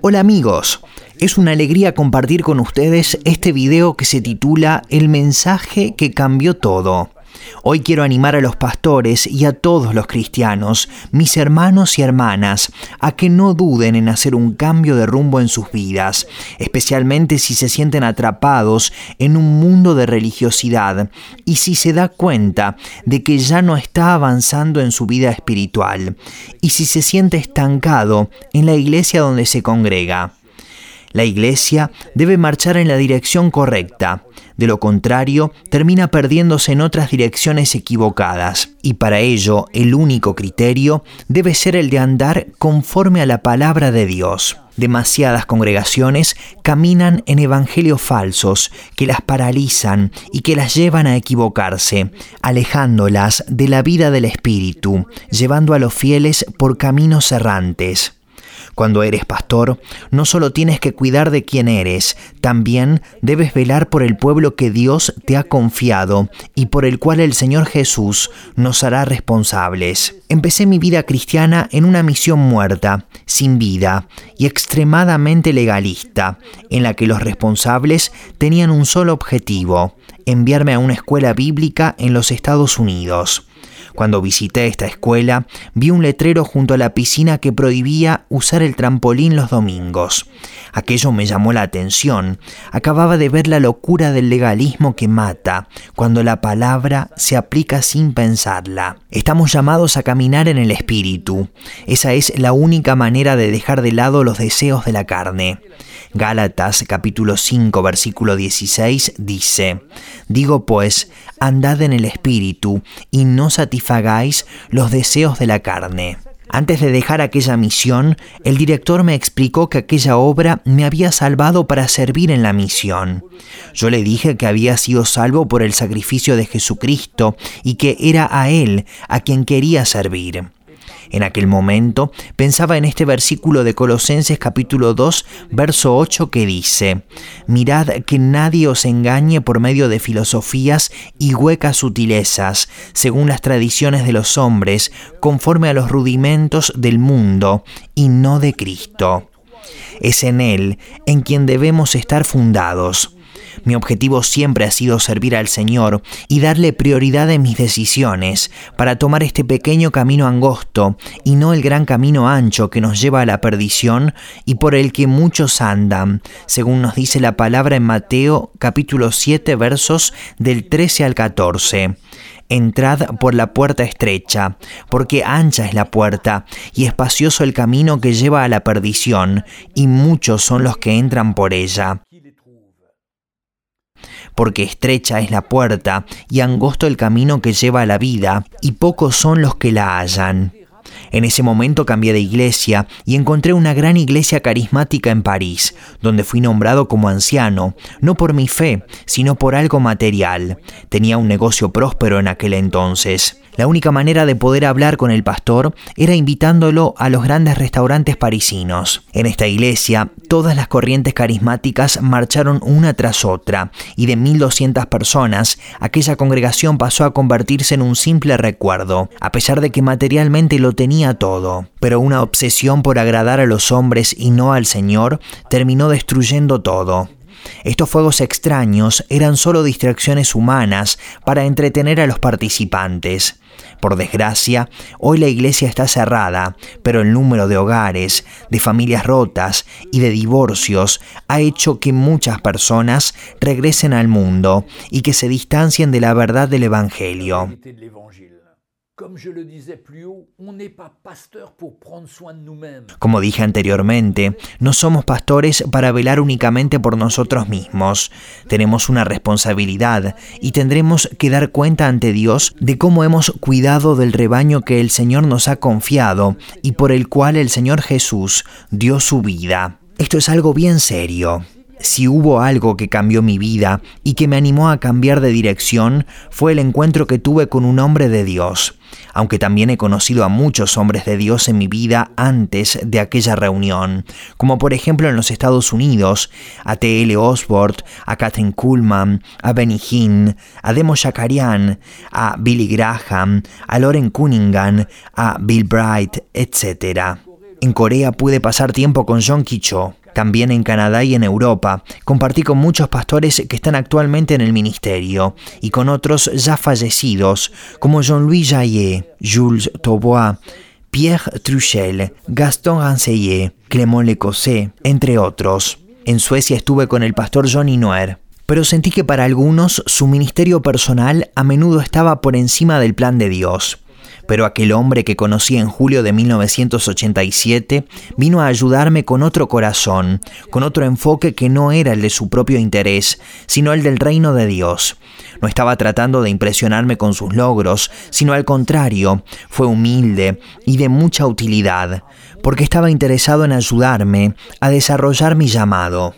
Hola amigos, es una alegría compartir con ustedes este video que se titula El mensaje que cambió todo. Hoy quiero animar a los pastores y a todos los cristianos, mis hermanos y hermanas, a que no duden en hacer un cambio de rumbo en sus vidas, especialmente si se sienten atrapados en un mundo de religiosidad y si se da cuenta de que ya no está avanzando en su vida espiritual y si se siente estancado en la iglesia donde se congrega. La iglesia debe marchar en la dirección correcta, de lo contrario termina perdiéndose en otras direcciones equivocadas, y para ello el único criterio debe ser el de andar conforme a la palabra de Dios. Demasiadas congregaciones caminan en evangelios falsos que las paralizan y que las llevan a equivocarse, alejándolas de la vida del Espíritu, llevando a los fieles por caminos errantes. Cuando eres pastor, no solo tienes que cuidar de quién eres, también debes velar por el pueblo que Dios te ha confiado y por el cual el Señor Jesús nos hará responsables. Empecé mi vida cristiana en una misión muerta, sin vida y extremadamente legalista, en la que los responsables tenían un solo objetivo, enviarme a una escuela bíblica en los Estados Unidos. Cuando visité esta escuela, vi un letrero junto a la piscina que prohibía usar el trampolín los domingos. Aquello me llamó la atención. Acababa de ver la locura del legalismo que mata, cuando la palabra se aplica sin pensarla. Estamos llamados a caminar en el Espíritu. Esa es la única manera de dejar de lado los deseos de la carne. Gálatas capítulo 5 versículo 16 dice, Digo pues, andad en el Espíritu y no los deseos de la carne. Antes de dejar aquella misión, el director me explicó que aquella obra me había salvado para servir en la misión. Yo le dije que había sido salvo por el sacrificio de Jesucristo y que era a Él a quien quería servir. En aquel momento pensaba en este versículo de Colosenses capítulo 2, verso 8 que dice, Mirad que nadie os engañe por medio de filosofías y huecas sutilezas, según las tradiciones de los hombres, conforme a los rudimentos del mundo y no de Cristo. Es en Él en quien debemos estar fundados mi objetivo siempre ha sido servir al Señor y darle prioridad en mis decisiones para tomar este pequeño camino angosto y no el gran camino ancho que nos lleva a la perdición y por el que muchos andan, según nos dice la palabra en Mateo capítulo 7 versos del 13 al 14. Entrad por la puerta estrecha, porque ancha es la puerta y espacioso el camino que lleva a la perdición, y muchos son los que entran por ella porque estrecha es la puerta y angosto el camino que lleva a la vida, y pocos son los que la hallan. En ese momento cambié de iglesia y encontré una gran iglesia carismática en París, donde fui nombrado como anciano, no por mi fe, sino por algo material. Tenía un negocio próspero en aquel entonces. La única manera de poder hablar con el pastor era invitándolo a los grandes restaurantes parisinos. En esta iglesia, todas las corrientes carismáticas marcharon una tras otra, y de 1200 personas, aquella congregación pasó a convertirse en un simple recuerdo, a pesar de que materialmente lo tenía todo. Pero una obsesión por agradar a los hombres y no al Señor terminó destruyendo todo. Estos fuegos extraños eran solo distracciones humanas para entretener a los participantes. Por desgracia, hoy la iglesia está cerrada, pero el número de hogares, de familias rotas y de divorcios ha hecho que muchas personas regresen al mundo y que se distancien de la verdad del Evangelio. Como dije anteriormente, no somos pastores para velar únicamente por nosotros mismos. Tenemos una responsabilidad y tendremos que dar cuenta ante Dios de cómo hemos cuidado del rebaño que el Señor nos ha confiado y por el cual el Señor Jesús dio su vida. Esto es algo bien serio. Si hubo algo que cambió mi vida y que me animó a cambiar de dirección, fue el encuentro que tuve con un hombre de Dios, aunque también he conocido a muchos hombres de Dios en mi vida antes de aquella reunión, como por ejemplo en los Estados Unidos, a T.L. Osborne, a Catherine Kuhlman, a Benny Hinn, a Demo Shakarian, a Billy Graham, a Lauren Cunningham, a Bill Bright, etc. En Corea pude pasar tiempo con John Kicho. También en Canadá y en Europa. Compartí con muchos pastores que están actualmente en el ministerio y con otros ya fallecidos, como Jean-Louis Jaillet, Jules Taubois, Pierre Truchel, Gaston Rancelier, Clément Lecossé, entre otros. En Suecia estuve con el pastor Johnny Noer, pero sentí que para algunos su ministerio personal a menudo estaba por encima del plan de Dios pero aquel hombre que conocí en julio de 1987 vino a ayudarme con otro corazón, con otro enfoque que no era el de su propio interés, sino el del reino de Dios. No estaba tratando de impresionarme con sus logros, sino al contrario, fue humilde y de mucha utilidad, porque estaba interesado en ayudarme a desarrollar mi llamado.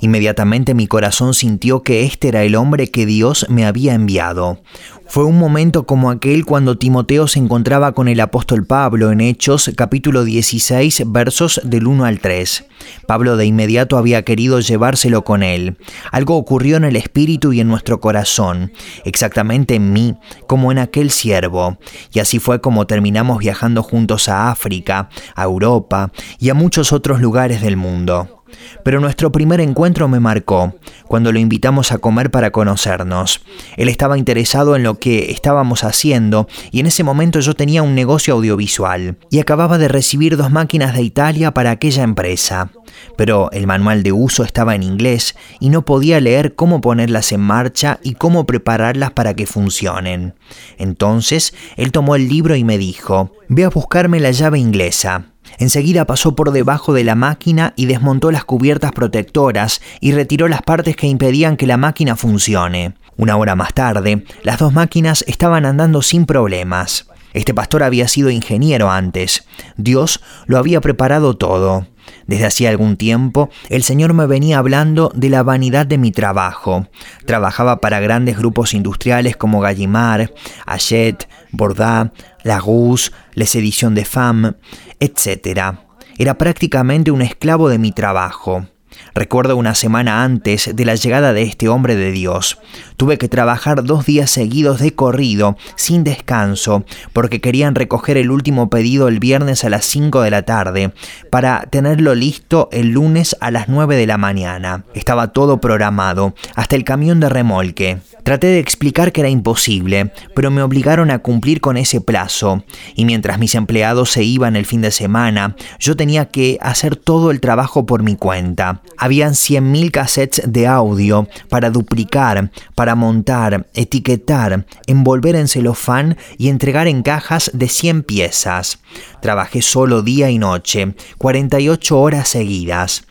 Inmediatamente mi corazón sintió que este era el hombre que Dios me había enviado. Fue un momento como aquel cuando Timoteo se encontraba con el apóstol Pablo en Hechos capítulo 16 versos del 1 al 3. Pablo de inmediato había querido llevárselo con él. Algo ocurrió en el espíritu y en nuestro corazón, exactamente en mí, como en aquel siervo. Y así fue como terminamos viajando juntos a África, a Europa y a muchos otros lugares del mundo. Pero nuestro primer encuentro me marcó, cuando lo invitamos a comer para conocernos. Él estaba interesado en lo que estábamos haciendo y en ese momento yo tenía un negocio audiovisual y acababa de recibir dos máquinas de Italia para aquella empresa. Pero el manual de uso estaba en inglés y no podía leer cómo ponerlas en marcha y cómo prepararlas para que funcionen. Entonces él tomó el libro y me dijo, ve a buscarme la llave inglesa. Enseguida pasó por debajo de la máquina y desmontó las cubiertas protectoras y retiró las partes que impedían que la máquina funcione. Una hora más tarde, las dos máquinas estaban andando sin problemas. Este pastor había sido ingeniero antes. Dios lo había preparado todo. Desde hacía algún tiempo, el Señor me venía hablando de la vanidad de mi trabajo. Trabajaba para grandes grupos industriales como Gallimard, Hachette, Bordat, Lagousse, Les Editions de Femmes, etc. Era prácticamente un esclavo de mi trabajo. Recuerdo una semana antes de la llegada de este hombre de Dios. Tuve que trabajar dos días seguidos de corrido, sin descanso, porque querían recoger el último pedido el viernes a las 5 de la tarde, para tenerlo listo el lunes a las 9 de la mañana. Estaba todo programado, hasta el camión de remolque. Traté de explicar que era imposible, pero me obligaron a cumplir con ese plazo, y mientras mis empleados se iban el fin de semana, yo tenía que hacer todo el trabajo por mi cuenta. Habían 100.000 cassettes de audio para duplicar, para montar, etiquetar, envolver en celofán y entregar en cajas de 100 piezas. Trabajé solo día y noche, 48 horas seguidas.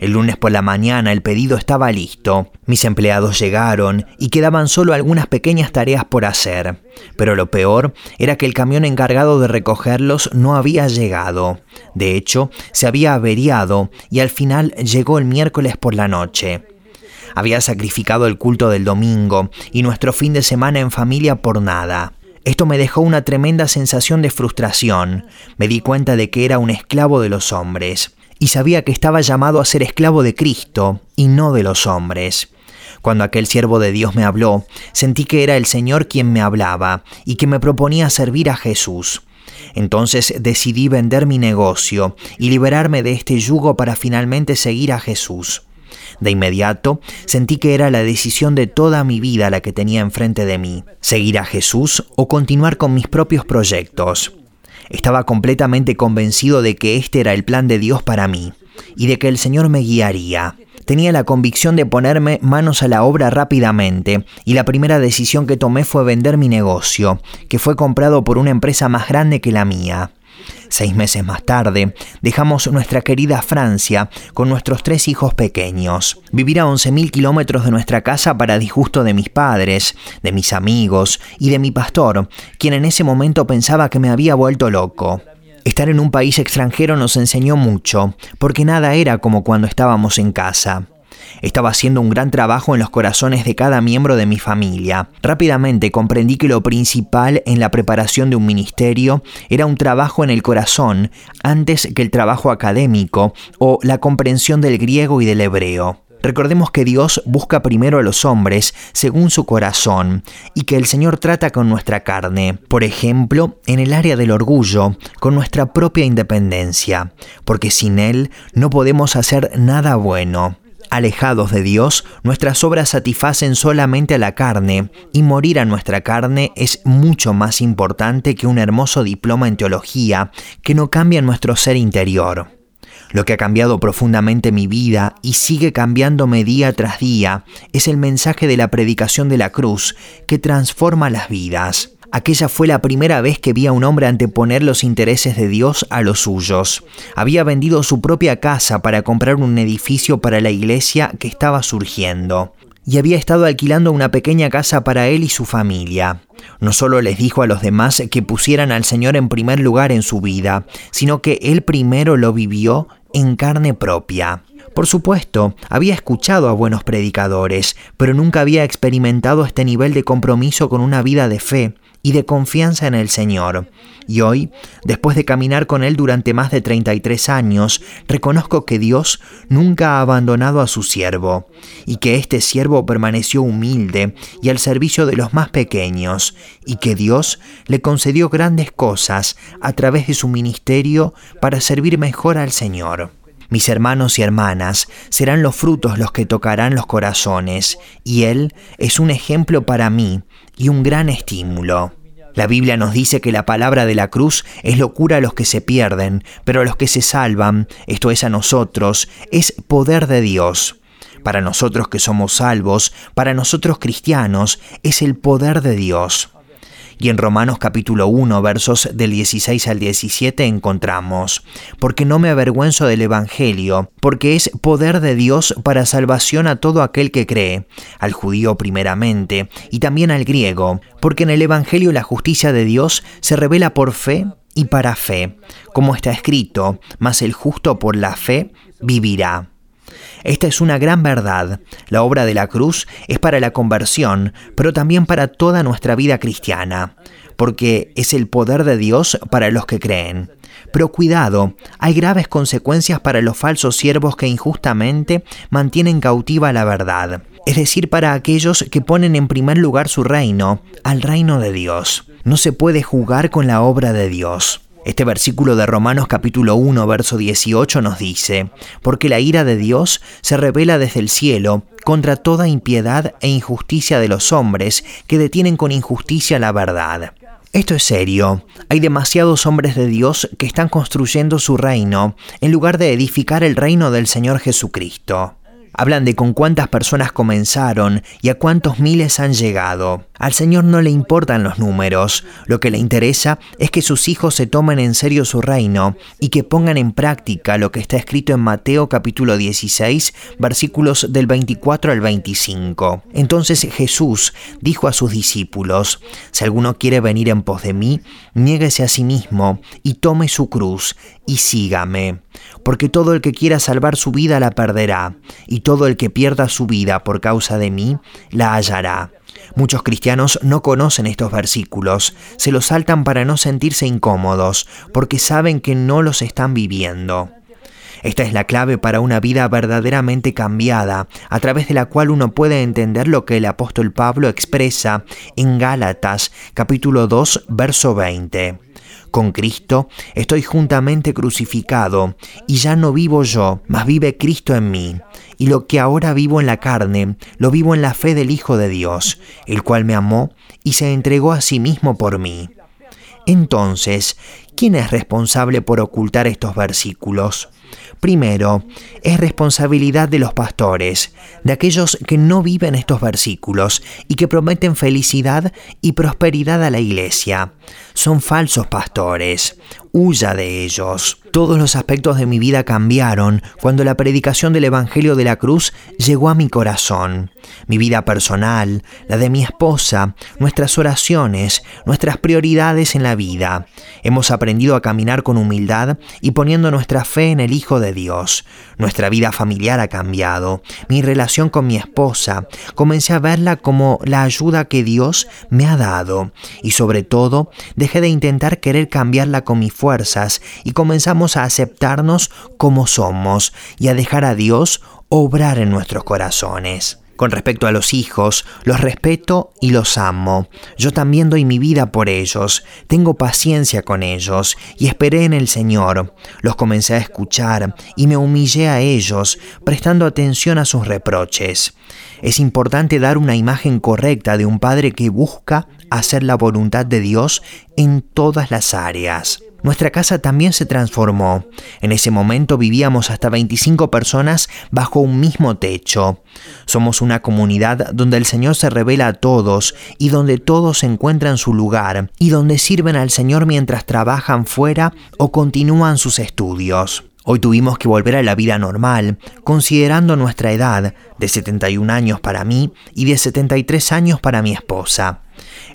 El lunes por la mañana el pedido estaba listo. Mis empleados llegaron y quedaban solo algunas pequeñas tareas por hacer. Pero lo peor era que el camión encargado de recogerlos no había llegado. De hecho, se había averiado y al final llegó el miércoles por la noche. Había sacrificado el culto del domingo y nuestro fin de semana en familia por nada. Esto me dejó una tremenda sensación de frustración. Me di cuenta de que era un esclavo de los hombres y sabía que estaba llamado a ser esclavo de Cristo y no de los hombres. Cuando aquel siervo de Dios me habló, sentí que era el Señor quien me hablaba y que me proponía servir a Jesús. Entonces decidí vender mi negocio y liberarme de este yugo para finalmente seguir a Jesús. De inmediato sentí que era la decisión de toda mi vida la que tenía enfrente de mí, seguir a Jesús o continuar con mis propios proyectos. Estaba completamente convencido de que este era el plan de Dios para mí y de que el Señor me guiaría. Tenía la convicción de ponerme manos a la obra rápidamente y la primera decisión que tomé fue vender mi negocio, que fue comprado por una empresa más grande que la mía. Seis meses más tarde, dejamos nuestra querida Francia con nuestros tres hijos pequeños. Vivir a 11.000 kilómetros de nuestra casa para disgusto de mis padres, de mis amigos y de mi pastor, quien en ese momento pensaba que me había vuelto loco. Estar en un país extranjero nos enseñó mucho, porque nada era como cuando estábamos en casa. Estaba haciendo un gran trabajo en los corazones de cada miembro de mi familia. Rápidamente comprendí que lo principal en la preparación de un ministerio era un trabajo en el corazón antes que el trabajo académico o la comprensión del griego y del hebreo. Recordemos que Dios busca primero a los hombres según su corazón y que el Señor trata con nuestra carne, por ejemplo, en el área del orgullo, con nuestra propia independencia, porque sin Él no podemos hacer nada bueno. Alejados de Dios, nuestras obras satisfacen solamente a la carne, y morir a nuestra carne es mucho más importante que un hermoso diploma en teología que no cambia nuestro ser interior. Lo que ha cambiado profundamente mi vida y sigue cambiándome día tras día es el mensaje de la predicación de la cruz que transforma las vidas. Aquella fue la primera vez que vi a un hombre anteponer los intereses de Dios a los suyos. Había vendido su propia casa para comprar un edificio para la iglesia que estaba surgiendo. Y había estado alquilando una pequeña casa para él y su familia. No solo les dijo a los demás que pusieran al Señor en primer lugar en su vida, sino que él primero lo vivió en carne propia. Por supuesto, había escuchado a buenos predicadores, pero nunca había experimentado este nivel de compromiso con una vida de fe y de confianza en el Señor. Y hoy, después de caminar con Él durante más de 33 años, reconozco que Dios nunca ha abandonado a su siervo, y que este siervo permaneció humilde y al servicio de los más pequeños, y que Dios le concedió grandes cosas a través de su ministerio para servir mejor al Señor. Mis hermanos y hermanas serán los frutos los que tocarán los corazones, y Él es un ejemplo para mí y un gran estímulo. La Biblia nos dice que la palabra de la cruz es locura a los que se pierden, pero a los que se salvan, esto es a nosotros, es poder de Dios. Para nosotros que somos salvos, para nosotros cristianos, es el poder de Dios. Y en Romanos capítulo 1, versos del 16 al 17 encontramos, porque no me avergüenzo del Evangelio, porque es poder de Dios para salvación a todo aquel que cree, al judío primeramente, y también al griego, porque en el Evangelio la justicia de Dios se revela por fe y para fe, como está escrito, mas el justo por la fe vivirá. Esta es una gran verdad. La obra de la cruz es para la conversión, pero también para toda nuestra vida cristiana, porque es el poder de Dios para los que creen. Pero cuidado, hay graves consecuencias para los falsos siervos que injustamente mantienen cautiva la verdad, es decir, para aquellos que ponen en primer lugar su reino, al reino de Dios. No se puede jugar con la obra de Dios. Este versículo de Romanos capítulo 1, verso 18 nos dice, porque la ira de Dios se revela desde el cielo contra toda impiedad e injusticia de los hombres que detienen con injusticia la verdad. Esto es serio. Hay demasiados hombres de Dios que están construyendo su reino en lugar de edificar el reino del Señor Jesucristo. Hablan de con cuántas personas comenzaron y a cuántos miles han llegado. Al Señor no le importan los números, lo que le interesa es que sus hijos se tomen en serio su reino y que pongan en práctica lo que está escrito en Mateo capítulo 16 versículos del 24 al 25. Entonces Jesús dijo a sus discípulos, si alguno quiere venir en pos de mí, niéguese a sí mismo y tome su cruz y sígame, porque todo el que quiera salvar su vida la perderá, y todo el que pierda su vida por causa de mí la hallará. Muchos cristianos no conocen estos versículos, se los saltan para no sentirse incómodos, porque saben que no los están viviendo. Esta es la clave para una vida verdaderamente cambiada, a través de la cual uno puede entender lo que el apóstol Pablo expresa en Gálatas capítulo 2 verso 20. Con Cristo estoy juntamente crucificado, y ya no vivo yo, mas vive Cristo en mí. Y lo que ahora vivo en la carne, lo vivo en la fe del Hijo de Dios, el cual me amó y se entregó a sí mismo por mí. Entonces, ¿quién es responsable por ocultar estos versículos? Primero, es responsabilidad de los pastores, de aquellos que no viven estos versículos y que prometen felicidad y prosperidad a la iglesia. Son falsos pastores. Huya de ellos. Todos los aspectos de mi vida cambiaron cuando la predicación del Evangelio de la Cruz llegó a mi corazón. Mi vida personal, la de mi esposa, nuestras oraciones, nuestras prioridades en la vida. Hemos aprendido a caminar con humildad y poniendo nuestra fe en el Hijo de Dios. Nuestra vida familiar ha cambiado. Mi relación con mi esposa, comencé a verla como la ayuda que Dios me ha dado. Y sobre todo, dejé de intentar querer cambiarla con mis fuerzas y comenzamos a aceptarnos como somos y a dejar a Dios obrar en nuestros corazones. Con respecto a los hijos, los respeto y los amo. Yo también doy mi vida por ellos, tengo paciencia con ellos y esperé en el Señor. Los comencé a escuchar y me humillé a ellos, prestando atención a sus reproches. Es importante dar una imagen correcta de un padre que busca hacer la voluntad de Dios en todas las áreas. Nuestra casa también se transformó. En ese momento vivíamos hasta 25 personas bajo un mismo techo. Somos una comunidad donde el Señor se revela a todos y donde todos encuentran su lugar y donde sirven al Señor mientras trabajan fuera o continúan sus estudios. Hoy tuvimos que volver a la vida normal, considerando nuestra edad, de 71 años para mí y de 73 años para mi esposa.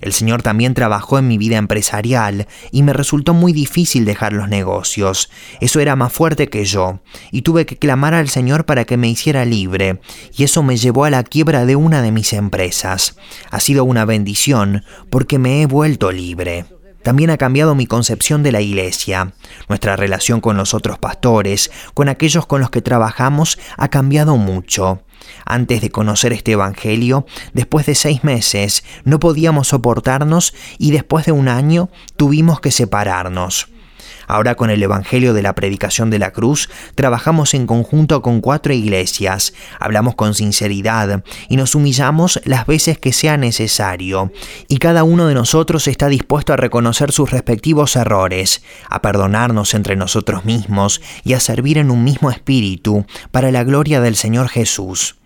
El Señor también trabajó en mi vida empresarial y me resultó muy difícil dejar los negocios. Eso era más fuerte que yo, y tuve que clamar al Señor para que me hiciera libre, y eso me llevó a la quiebra de una de mis empresas. Ha sido una bendición porque me he vuelto libre. También ha cambiado mi concepción de la iglesia. Nuestra relación con los otros pastores, con aquellos con los que trabajamos, ha cambiado mucho. Antes de conocer este Evangelio, después de seis meses, no podíamos soportarnos y después de un año tuvimos que separarnos. Ahora con el Evangelio de la Predicación de la Cruz, trabajamos en conjunto con cuatro iglesias, hablamos con sinceridad y nos humillamos las veces que sea necesario. Y cada uno de nosotros está dispuesto a reconocer sus respectivos errores, a perdonarnos entre nosotros mismos y a servir en un mismo espíritu para la gloria del Señor Jesús.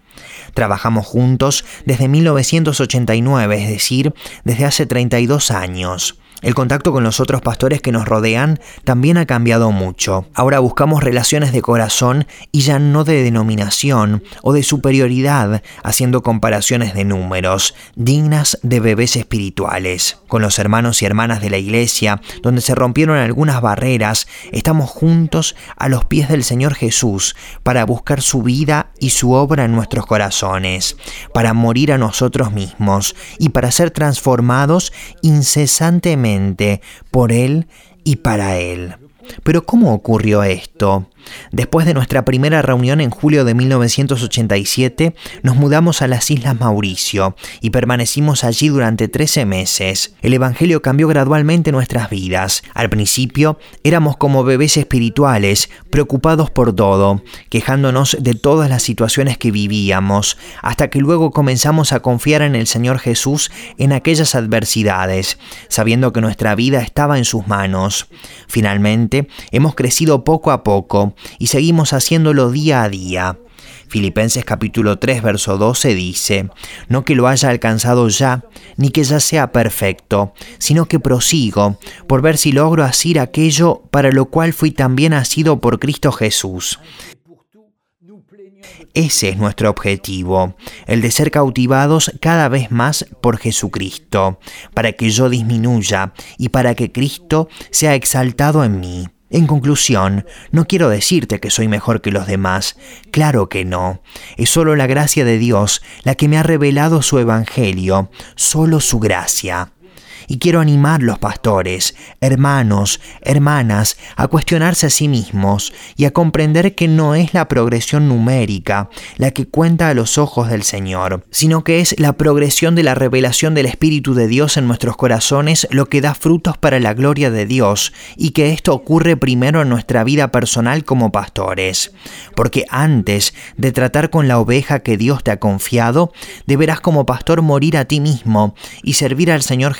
Trabajamos juntos desde 1989, es decir, desde hace 32 años. El contacto con los otros pastores que nos rodean también ha cambiado mucho. Ahora buscamos relaciones de corazón y ya no de denominación o de superioridad, haciendo comparaciones de números, dignas de bebés espirituales. Con los hermanos y hermanas de la iglesia, donde se rompieron algunas barreras, estamos juntos a los pies del Señor Jesús para buscar su vida y su obra en nuestros corazones, para morir a nosotros mismos y para ser transformados incesantemente por Él y para Él. Pero ¿cómo ocurrió esto? Después de nuestra primera reunión en julio de 1987, nos mudamos a las Islas Mauricio y permanecimos allí durante 13 meses. El Evangelio cambió gradualmente nuestras vidas. Al principio éramos como bebés espirituales, preocupados por todo, quejándonos de todas las situaciones que vivíamos, hasta que luego comenzamos a confiar en el Señor Jesús en aquellas adversidades, sabiendo que nuestra vida estaba en sus manos. Finalmente, hemos crecido poco a poco y seguimos haciéndolo día a día. Filipenses capítulo 3 verso 12 dice, no que lo haya alcanzado ya, ni que ya sea perfecto, sino que prosigo, por ver si logro asir aquello para lo cual fui también asido por Cristo Jesús. Ese es nuestro objetivo, el de ser cautivados cada vez más por Jesucristo, para que yo disminuya y para que Cristo sea exaltado en mí. En conclusión, no quiero decirte que soy mejor que los demás, claro que no. Es solo la gracia de Dios la que me ha revelado su Evangelio, solo su gracia. Y quiero animar los pastores, hermanos, hermanas, a cuestionarse a sí mismos y a comprender que no es la progresión numérica la que cuenta a los ojos del Señor, sino que es la progresión de la revelación del Espíritu de Dios en nuestros corazones lo que da frutos para la gloria de Dios y que esto ocurre primero en nuestra vida personal como pastores. Porque antes de tratar con la oveja que Dios te ha confiado, deberás como pastor morir a ti mismo y servir al Señor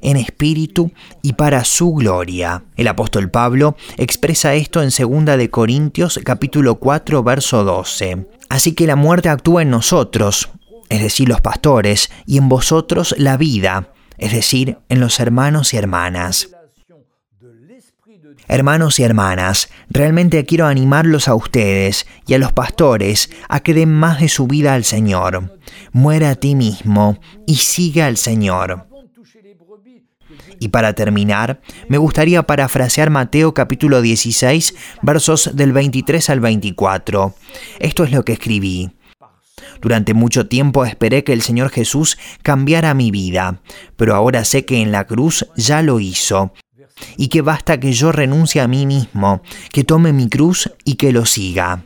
En espíritu y para su gloria. El apóstol Pablo expresa esto en 2 de Corintios capítulo 4 verso 12. Así que la muerte actúa en nosotros, es decir, los pastores, y en vosotros la vida, es decir, en los hermanos y hermanas. Hermanos y hermanas, realmente quiero animarlos a ustedes y a los pastores a que den más de su vida al Señor. Muera a ti mismo y siga al Señor. Y para terminar, me gustaría parafrasear Mateo capítulo 16, versos del 23 al 24. Esto es lo que escribí. Durante mucho tiempo esperé que el Señor Jesús cambiara mi vida, pero ahora sé que en la cruz ya lo hizo. y que basta que yo renuncie a mí mismo, que tome mi cruz y que lo siga.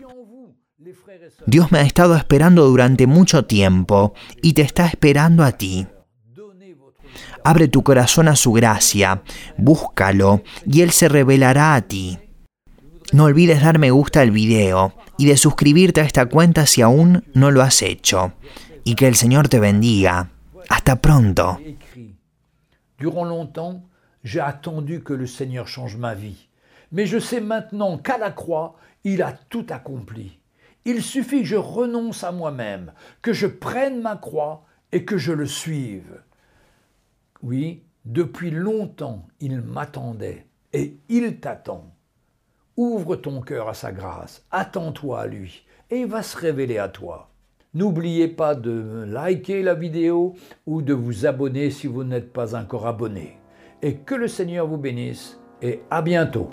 Dios me ha estado esperando durante mucho tiempo y te está esperando a ti. Abre tu corazón a su gracia, búscalo y Él se revelará a ti. No olvides dar me gusta al video y de suscribirte a esta cuenta si aún no lo has hecho. Y que el Señor te bendiga. Hasta pronto. Durant longtemps, j'ai attendu que le Seigneur change ma vie. Mais je sais maintenant qu'à la croix, il a tout accompli. Il suffit que je renonce à moi-même, que je prenne ma croix et que je le suive. Oui, depuis longtemps, il m'attendait et il t'attend. Ouvre ton cœur à sa grâce, attends-toi à lui et il va se révéler à toi. N'oubliez pas de liker la vidéo ou de vous abonner si vous n'êtes pas encore abonné. Et que le Seigneur vous bénisse et à bientôt.